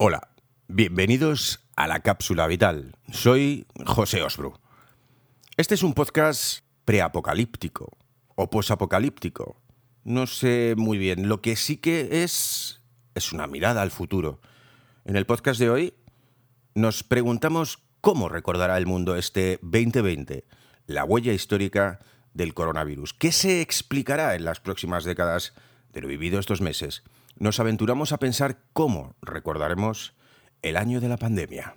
Hola, bienvenidos a la cápsula vital. Soy José Osbru. Este es un podcast preapocalíptico o posapocalíptico. No sé muy bien. Lo que sí que es es una mirada al futuro. En el podcast de hoy nos preguntamos cómo recordará el mundo este 2020, la huella histórica del coronavirus. ¿Qué se explicará en las próximas décadas de lo vivido estos meses? Nos aventuramos a pensar cómo recordaremos el año de la pandemia.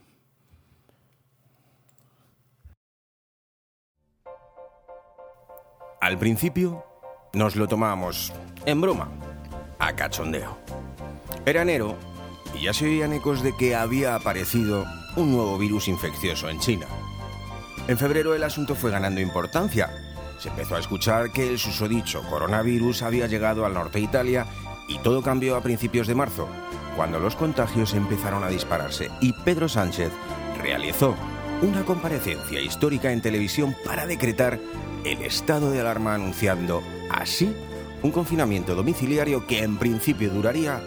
Al principio nos lo tomábamos en broma, a cachondeo. Era enero y ya se oían ecos de que había aparecido un nuevo virus infeccioso en China. En febrero el asunto fue ganando importancia. Se empezó a escuchar que el susodicho coronavirus había llegado al norte de Italia y todo cambió a principios de marzo, cuando los contagios empezaron a dispararse y Pedro Sánchez realizó una comparecencia histórica en televisión para decretar el estado de alarma anunciando así un confinamiento domiciliario que en principio duraría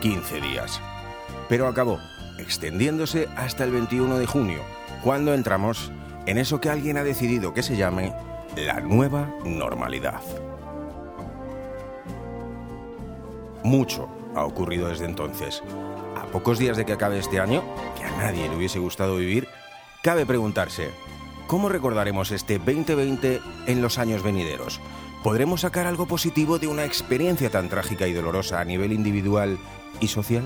15 días. Pero acabó extendiéndose hasta el 21 de junio, cuando entramos en eso que alguien ha decidido que se llame la nueva normalidad. Mucho ha ocurrido desde entonces. A pocos días de que acabe este año, que a nadie le hubiese gustado vivir, cabe preguntarse, ¿cómo recordaremos este 2020 en los años venideros? ¿Podremos sacar algo positivo de una experiencia tan trágica y dolorosa a nivel individual y social?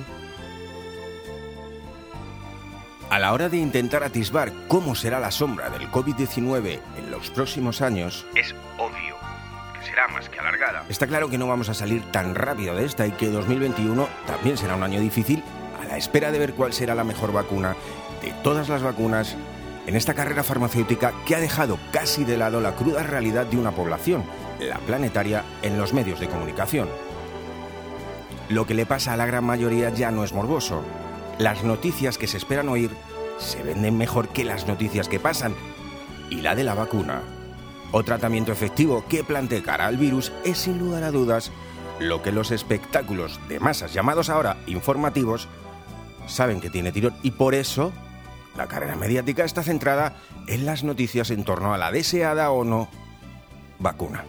A la hora de intentar atisbar cómo será la sombra del COVID-19 en los próximos años, es obvio será más que alargada. Está claro que no vamos a salir tan rápido de esta y que 2021 también será un año difícil a la espera de ver cuál será la mejor vacuna de todas las vacunas en esta carrera farmacéutica que ha dejado casi de lado la cruda realidad de una población, la planetaria, en los medios de comunicación. Lo que le pasa a la gran mayoría ya no es morboso, las noticias que se esperan oír se venden mejor que las noticias que pasan. Y la de la vacuna o tratamiento efectivo que plante cara al virus es sin lugar a dudas lo que los espectáculos de masas llamados ahora informativos saben que tiene tirón y por eso la carrera mediática está centrada en las noticias en torno a la deseada o no vacuna.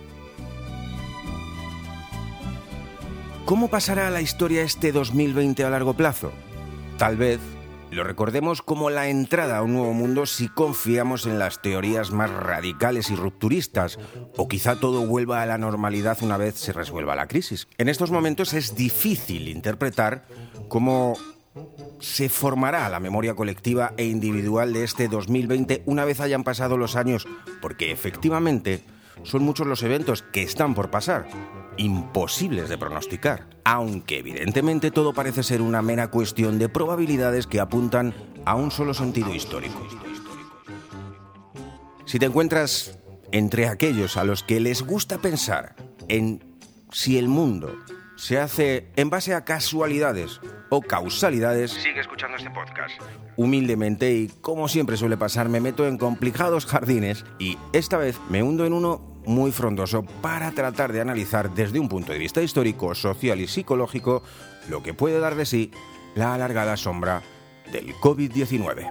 ¿Cómo pasará la historia este 2020 a largo plazo? Tal vez lo recordemos como la entrada a un nuevo mundo si confiamos en las teorías más radicales y rupturistas, o quizá todo vuelva a la normalidad una vez se resuelva la crisis. En estos momentos es difícil interpretar cómo se formará la memoria colectiva e individual de este 2020 una vez hayan pasado los años, porque efectivamente son muchos los eventos que están por pasar, imposibles de pronosticar, aunque evidentemente todo parece ser una mera cuestión de probabilidades que apuntan a un solo sentido histórico. Si te encuentras entre aquellos a los que les gusta pensar en si el mundo se hace en base a casualidades o causalidades, sigue escuchando este podcast. Humildemente y como siempre suele pasar, me meto en complicados jardines y esta vez me hundo en uno muy frondoso para tratar de analizar desde un punto de vista histórico, social y psicológico lo que puede dar de sí la alargada sombra del COVID-19.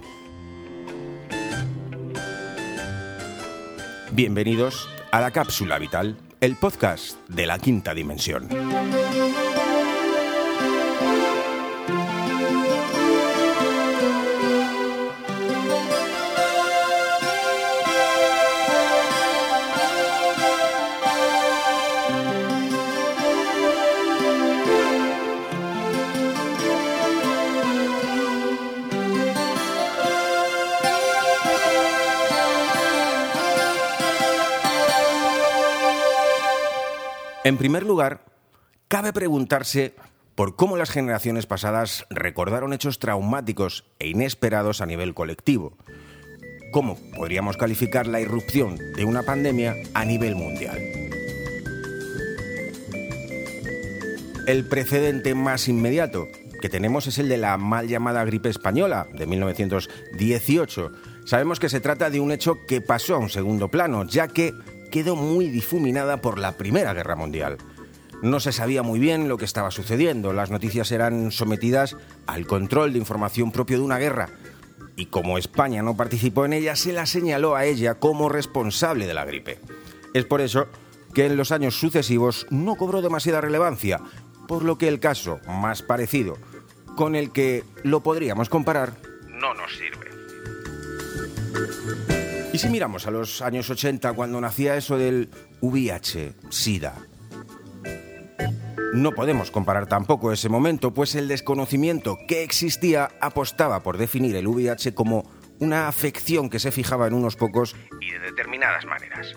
Bienvenidos a la Cápsula Vital el podcast de la quinta dimensión. En primer lugar, cabe preguntarse por cómo las generaciones pasadas recordaron hechos traumáticos e inesperados a nivel colectivo. ¿Cómo podríamos calificar la irrupción de una pandemia a nivel mundial? El precedente más inmediato que tenemos es el de la mal llamada gripe española de 1918. Sabemos que se trata de un hecho que pasó a un segundo plano, ya que quedó muy difuminada por la Primera Guerra Mundial. No se sabía muy bien lo que estaba sucediendo. Las noticias eran sometidas al control de información propio de una guerra. Y como España no participó en ella, se la señaló a ella como responsable de la gripe. Es por eso que en los años sucesivos no cobró demasiada relevancia, por lo que el caso más parecido con el que lo podríamos comparar no nos sirve. Y si miramos a los años 80, cuando nacía eso del VIH, SIDA, no podemos comparar tampoco ese momento, pues el desconocimiento que existía apostaba por definir el VIH como una afección que se fijaba en unos pocos y de determinadas maneras.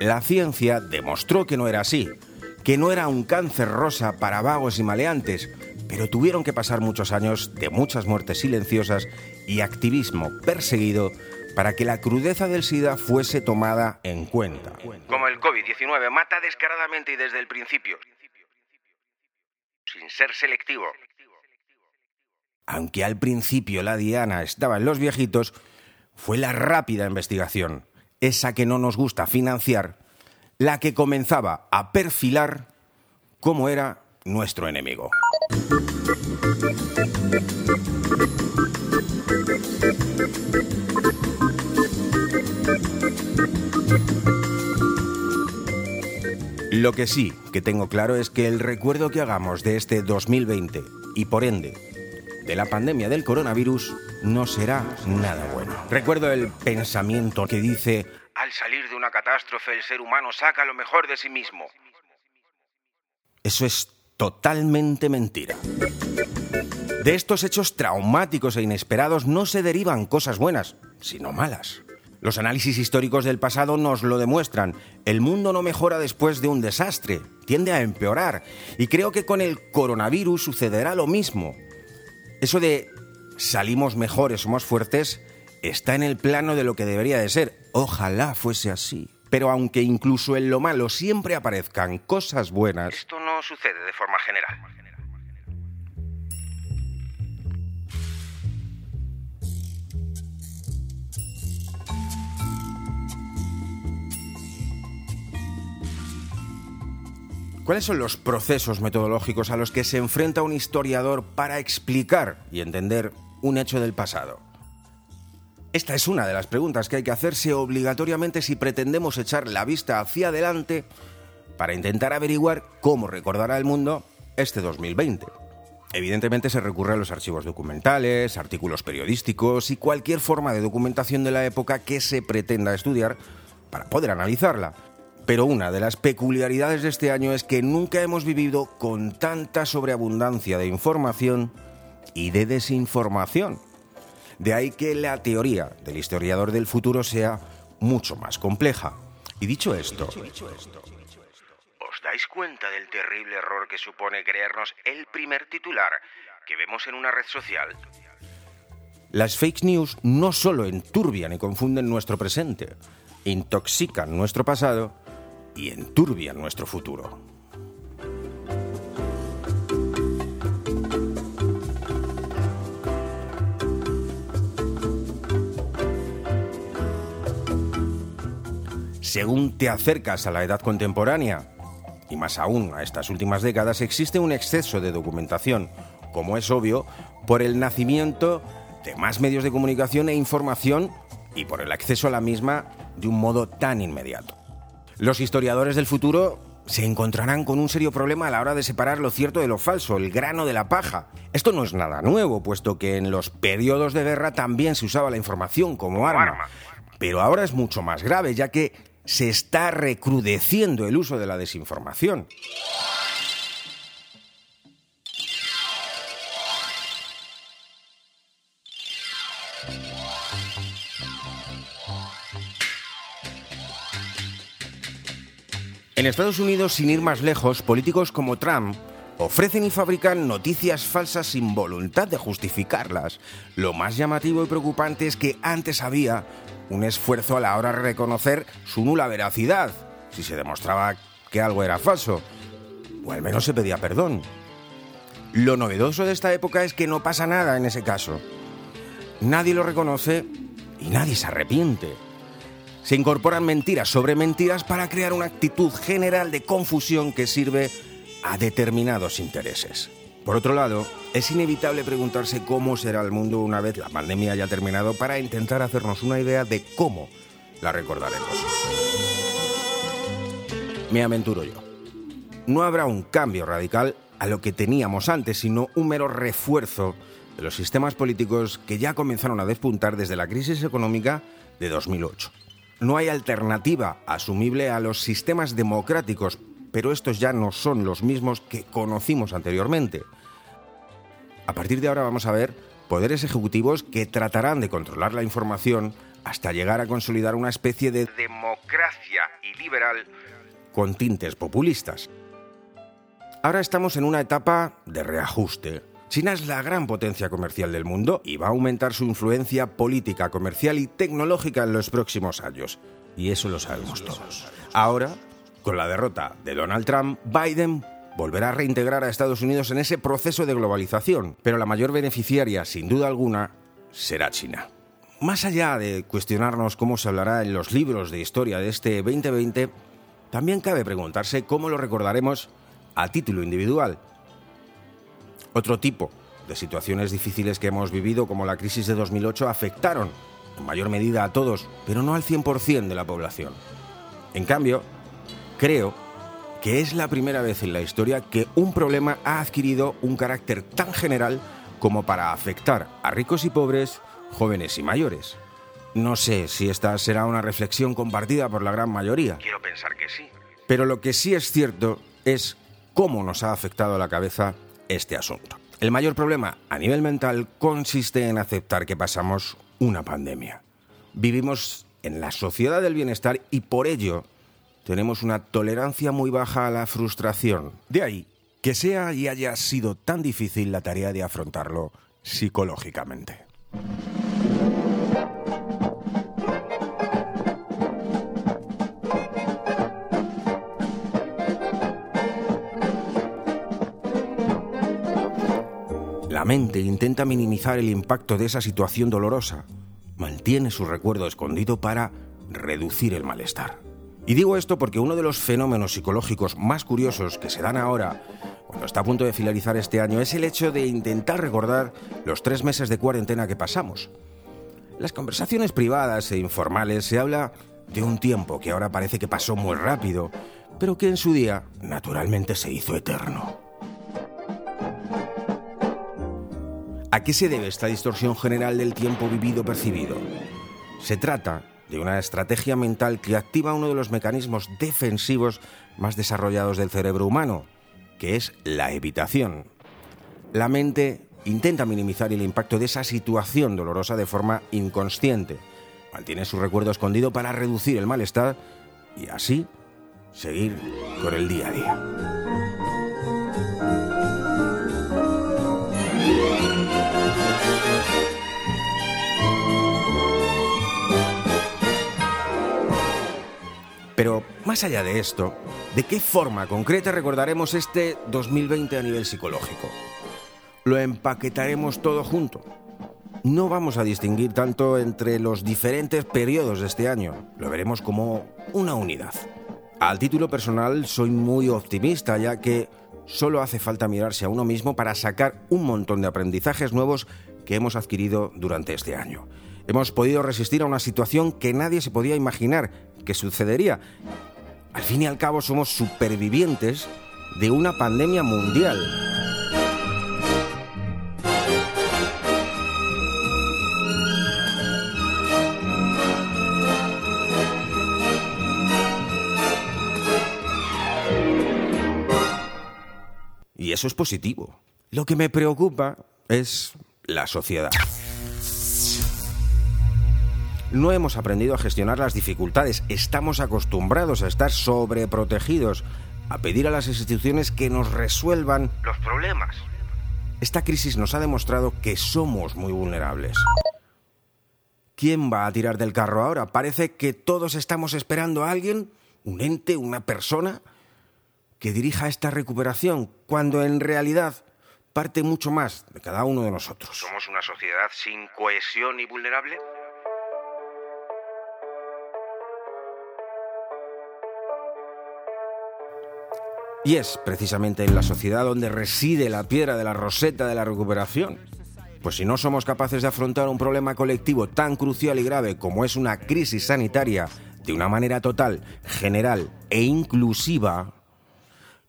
La ciencia demostró que no era así, que no era un cáncer rosa para vagos y maleantes, pero tuvieron que pasar muchos años de muchas muertes silenciosas y activismo perseguido para que la crudeza del SIDA fuese tomada en cuenta. Como el COVID-19 mata descaradamente y desde el principio, sin ser selectivo. Aunque al principio la diana estaba en los viejitos, fue la rápida investigación, esa que no nos gusta financiar, la que comenzaba a perfilar cómo era nuestro enemigo. Lo que sí que tengo claro es que el recuerdo que hagamos de este 2020 y por ende de la pandemia del coronavirus no será nada bueno. Recuerdo el pensamiento que dice, al salir de una catástrofe el ser humano saca lo mejor de sí mismo. Eso es totalmente mentira. De estos hechos traumáticos e inesperados no se derivan cosas buenas, sino malas. Los análisis históricos del pasado nos lo demuestran. El mundo no mejora después de un desastre, tiende a empeorar. Y creo que con el coronavirus sucederá lo mismo. Eso de salimos mejores, somos fuertes, está en el plano de lo que debería de ser. Ojalá fuese así. Pero aunque incluso en lo malo siempre aparezcan cosas buenas, esto no sucede de forma general. ¿Cuáles son los procesos metodológicos a los que se enfrenta un historiador para explicar y entender un hecho del pasado? Esta es una de las preguntas que hay que hacerse obligatoriamente si pretendemos echar la vista hacia adelante para intentar averiguar cómo recordará el mundo este 2020. Evidentemente se recurre a los archivos documentales, artículos periodísticos y cualquier forma de documentación de la época que se pretenda estudiar para poder analizarla. Pero una de las peculiaridades de este año es que nunca hemos vivido con tanta sobreabundancia de información y de desinformación. De ahí que la teoría del historiador del futuro sea mucho más compleja. Y dicho esto, ¿os dais cuenta del terrible error que supone creernos el primer titular que vemos en una red social? Las fake news no solo enturbian y confunden nuestro presente, intoxican nuestro pasado y enturbia nuestro futuro. Según te acercas a la edad contemporánea, y más aún a estas últimas décadas, existe un exceso de documentación, como es obvio, por el nacimiento de más medios de comunicación e información y por el acceso a la misma de un modo tan inmediato. Los historiadores del futuro se encontrarán con un serio problema a la hora de separar lo cierto de lo falso, el grano de la paja. Esto no es nada nuevo, puesto que en los periodos de guerra también se usaba la información como arma. Pero ahora es mucho más grave, ya que se está recrudeciendo el uso de la desinformación. En Estados Unidos, sin ir más lejos, políticos como Trump ofrecen y fabrican noticias falsas sin voluntad de justificarlas. Lo más llamativo y preocupante es que antes había un esfuerzo a la hora de reconocer su nula veracidad, si se demostraba que algo era falso, o al menos se pedía perdón. Lo novedoso de esta época es que no pasa nada en ese caso. Nadie lo reconoce y nadie se arrepiente. Se incorporan mentiras sobre mentiras para crear una actitud general de confusión que sirve a determinados intereses. Por otro lado, es inevitable preguntarse cómo será el mundo una vez la pandemia haya terminado para intentar hacernos una idea de cómo la recordaremos. Me aventuro yo. No habrá un cambio radical a lo que teníamos antes, sino un mero refuerzo de los sistemas políticos que ya comenzaron a despuntar desde la crisis económica de 2008. No hay alternativa asumible a los sistemas democráticos, pero estos ya no son los mismos que conocimos anteriormente. A partir de ahora vamos a ver poderes ejecutivos que tratarán de controlar la información hasta llegar a consolidar una especie de democracia liberal con tintes populistas. Ahora estamos en una etapa de reajuste. China es la gran potencia comercial del mundo y va a aumentar su influencia política, comercial y tecnológica en los próximos años. Y eso lo sabemos todos. Ahora, con la derrota de Donald Trump, Biden volverá a reintegrar a Estados Unidos en ese proceso de globalización, pero la mayor beneficiaria, sin duda alguna, será China. Más allá de cuestionarnos cómo se hablará en los libros de historia de este 2020, también cabe preguntarse cómo lo recordaremos a título individual. Otro tipo de situaciones difíciles que hemos vivido, como la crisis de 2008, afectaron en mayor medida a todos, pero no al 100% de la población. En cambio, creo que es la primera vez en la historia que un problema ha adquirido un carácter tan general como para afectar a ricos y pobres, jóvenes y mayores. No sé si esta será una reflexión compartida por la gran mayoría. Quiero pensar que sí. Pero lo que sí es cierto es cómo nos ha afectado a la cabeza este asunto. El mayor problema a nivel mental consiste en aceptar que pasamos una pandemia. Vivimos en la sociedad del bienestar y por ello tenemos una tolerancia muy baja a la frustración. De ahí que sea y haya sido tan difícil la tarea de afrontarlo psicológicamente. La mente intenta minimizar el impacto de esa situación dolorosa. Mantiene su recuerdo escondido para reducir el malestar. Y digo esto porque uno de los fenómenos psicológicos más curiosos que se dan ahora, cuando está a punto de finalizar este año, es el hecho de intentar recordar los tres meses de cuarentena que pasamos. Las conversaciones privadas e informales se habla de un tiempo que ahora parece que pasó muy rápido, pero que en su día naturalmente se hizo eterno. ¿A qué se debe esta distorsión general del tiempo vivido percibido? Se trata de una estrategia mental que activa uno de los mecanismos defensivos más desarrollados del cerebro humano, que es la evitación. La mente intenta minimizar el impacto de esa situación dolorosa de forma inconsciente. Mantiene su recuerdo escondido para reducir el malestar y así seguir con el día a día. Más allá de esto, ¿de qué forma concreta recordaremos este 2020 a nivel psicológico? Lo empaquetaremos todo junto. No vamos a distinguir tanto entre los diferentes periodos de este año, lo veremos como una unidad. Al título personal soy muy optimista ya que solo hace falta mirarse a uno mismo para sacar un montón de aprendizajes nuevos que hemos adquirido durante este año. Hemos podido resistir a una situación que nadie se podía imaginar que sucedería. Al fin y al cabo somos supervivientes de una pandemia mundial. Y eso es positivo. Lo que me preocupa es la sociedad. No hemos aprendido a gestionar las dificultades, estamos acostumbrados a estar sobreprotegidos, a pedir a las instituciones que nos resuelvan los problemas. Esta crisis nos ha demostrado que somos muy vulnerables. ¿Quién va a tirar del carro ahora? Parece que todos estamos esperando a alguien, un ente, una persona, que dirija esta recuperación, cuando en realidad parte mucho más de cada uno de nosotros. ¿Somos una sociedad sin cohesión y vulnerable? Y es precisamente en la sociedad donde reside la piedra de la roseta de la recuperación. Pues si no somos capaces de afrontar un problema colectivo tan crucial y grave como es una crisis sanitaria de una manera total, general e inclusiva,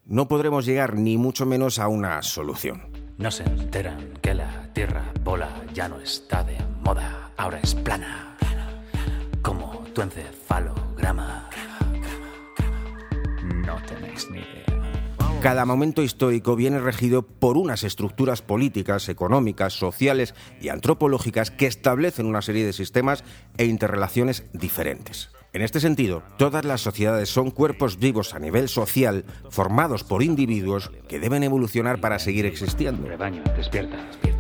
no podremos llegar ni mucho menos a una solución. No se enteran que la tierra bola ya no está de moda, ahora es plana, como tu encefalograma. No tenéis ni idea. Cada momento histórico viene regido por unas estructuras políticas, económicas, sociales y antropológicas que establecen una serie de sistemas e interrelaciones diferentes. En este sentido, todas las sociedades son cuerpos vivos a nivel social formados por individuos que deben evolucionar para seguir existiendo. Rebaño, despierta, despierta.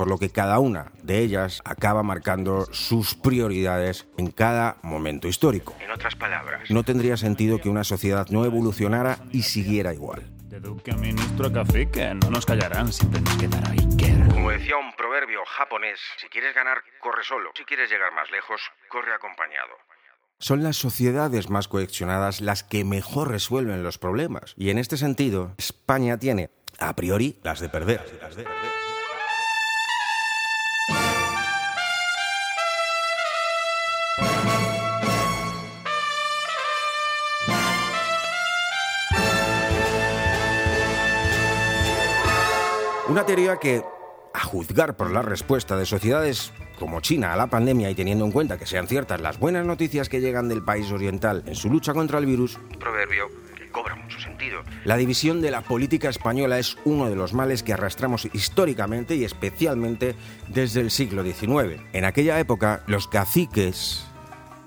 Por lo que cada una de ellas acaba marcando sus prioridades en cada momento histórico. En otras palabras, No tendría sentido que una sociedad no evolucionara y siguiera igual. De duque a ministro a cacique, no nos callarán, siempre nos quedará Iker. como decía un proverbio japonés, si quieres ganar, corre solo. Si quieres llegar más lejos, corre acompañado. Son las sociedades más cohesionadas las que mejor resuelven los problemas. Y en este sentido, España tiene, a priori, las de perder. Una teoría que, a juzgar por la respuesta de sociedades como China a la pandemia y teniendo en cuenta que sean ciertas las buenas noticias que llegan del país oriental en su lucha contra el virus, Un proverbio que cobra mucho sentido. la división de la política española es uno de los males que arrastramos históricamente y especialmente desde el siglo XIX. En aquella época, los caciques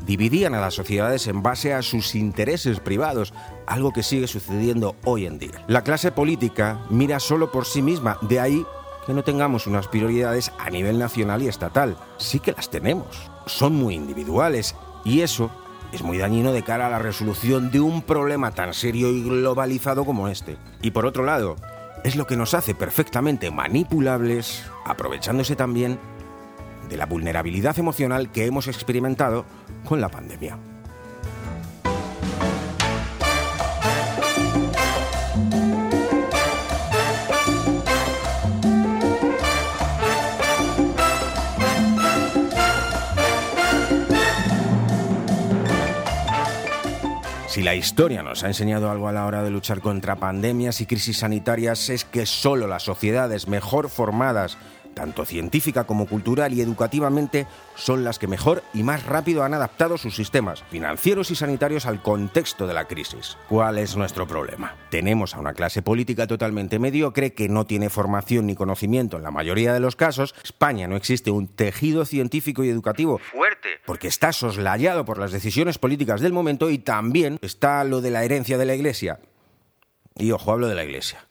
dividían a las sociedades en base a sus intereses privados, algo que sigue sucediendo hoy en día. La clase política mira solo por sí misma, de ahí que no tengamos unas prioridades a nivel nacional y estatal. Sí que las tenemos. Son muy individuales y eso es muy dañino de cara a la resolución de un problema tan serio y globalizado como este. Y por otro lado, es lo que nos hace perfectamente manipulables, aprovechándose también de la vulnerabilidad emocional que hemos experimentado con la pandemia. Si la historia nos ha enseñado algo a la hora de luchar contra pandemias y crisis sanitarias es que solo las sociedades mejor formadas, tanto científica como cultural y educativamente, son las que mejor y más rápido han adaptado sus sistemas financieros y sanitarios al contexto de la crisis. ¿Cuál es nuestro problema? Tenemos a una clase política totalmente mediocre que no tiene formación ni conocimiento en la mayoría de los casos. España no existe un tejido científico y educativo Fuerte. porque está soslayado por las decisiones políticas del momento y también está lo de la herencia de la Iglesia. Y ojo, hablo de la Iglesia.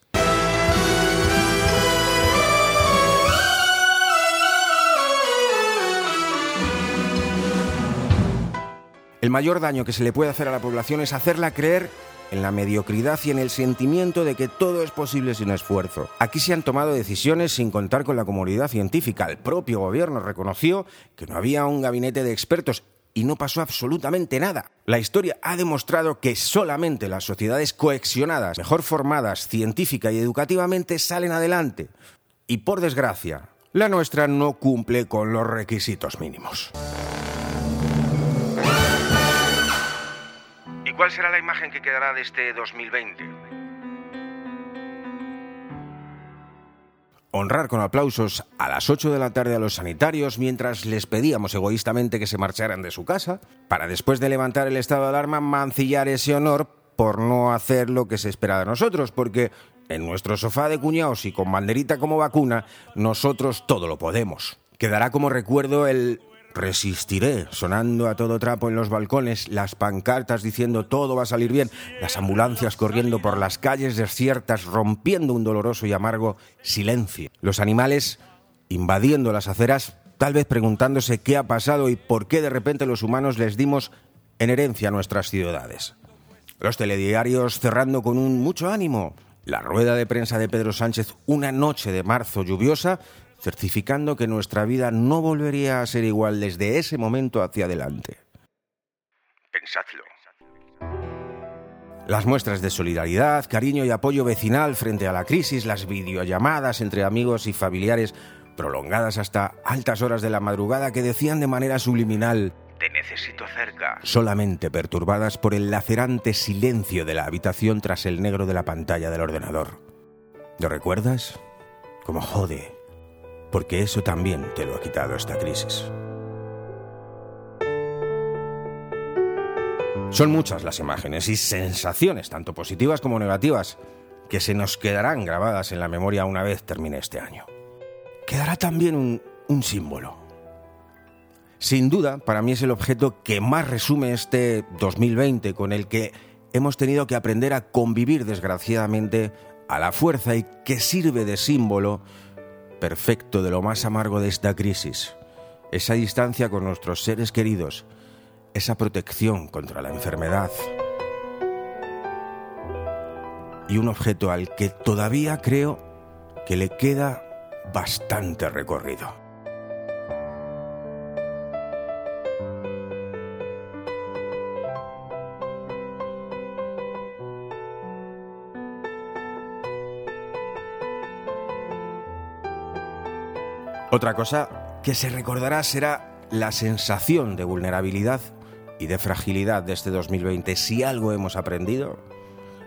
El mayor daño que se le puede hacer a la población es hacerla creer en la mediocridad y en el sentimiento de que todo es posible sin esfuerzo. Aquí se han tomado decisiones sin contar con la comunidad científica. El propio gobierno reconoció que no había un gabinete de expertos y no pasó absolutamente nada. La historia ha demostrado que solamente las sociedades cohesionadas, mejor formadas científica y educativamente, salen adelante. Y por desgracia, la nuestra no cumple con los requisitos mínimos. ¿Y cuál será la imagen que quedará de este 2020? honrar con aplausos a las 8 de la tarde a los sanitarios mientras les pedíamos egoístamente que se marcharan de su casa, para después de levantar el estado de alarma mancillar ese honor por no hacer lo que se espera de nosotros, porque en nuestro sofá de cuñados y con banderita como vacuna, nosotros todo lo podemos. Quedará como recuerdo el Resistiré, sonando a todo trapo en los balcones, las pancartas diciendo todo va a salir bien, las ambulancias corriendo por las calles desiertas, rompiendo un doloroso y amargo silencio. Los animales invadiendo las aceras, tal vez preguntándose qué ha pasado y por qué de repente los humanos les dimos en herencia a nuestras ciudades. Los telediarios cerrando con un mucho ánimo. La rueda de prensa de Pedro Sánchez una noche de marzo lluviosa certificando que nuestra vida no volvería a ser igual desde ese momento hacia adelante. Pensadlo. Las muestras de solidaridad, cariño y apoyo vecinal frente a la crisis, las videollamadas entre amigos y familiares prolongadas hasta altas horas de la madrugada que decían de manera subliminal Te necesito cerca. solamente perturbadas por el lacerante silencio de la habitación tras el negro de la pantalla del ordenador. ¿Lo recuerdas? Como jode, porque eso también te lo ha quitado esta crisis. Son muchas las imágenes y sensaciones, tanto positivas como negativas, que se nos quedarán grabadas en la memoria una vez termine este año. Quedará también un, un símbolo. Sin duda, para mí es el objeto que más resume este 2020 con el que hemos tenido que aprender a convivir desgraciadamente a la fuerza y que sirve de símbolo perfecto de lo más amargo de esta crisis. Esa distancia con nuestros seres queridos, esa protección contra la enfermedad. Y un objeto al que todavía creo que le queda bastante recorrido. Otra cosa que se recordará será la sensación de vulnerabilidad y de fragilidad de este 2020. Si algo hemos aprendido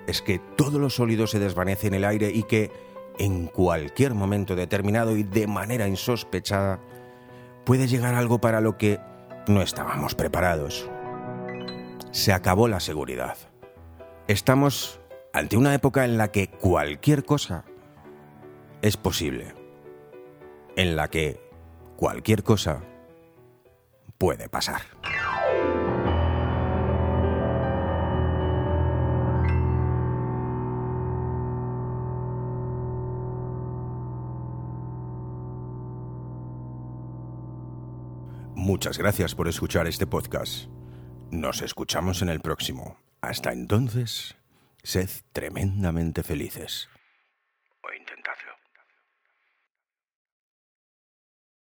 es que todo lo sólido se desvanece en el aire y que en cualquier momento determinado y de manera insospechada puede llegar algo para lo que no estábamos preparados. Se acabó la seguridad. Estamos ante una época en la que cualquier cosa es posible. En la que cualquier cosa puede pasar. Muchas gracias por escuchar este podcast. Nos escuchamos en el próximo. Hasta entonces, sed tremendamente felices.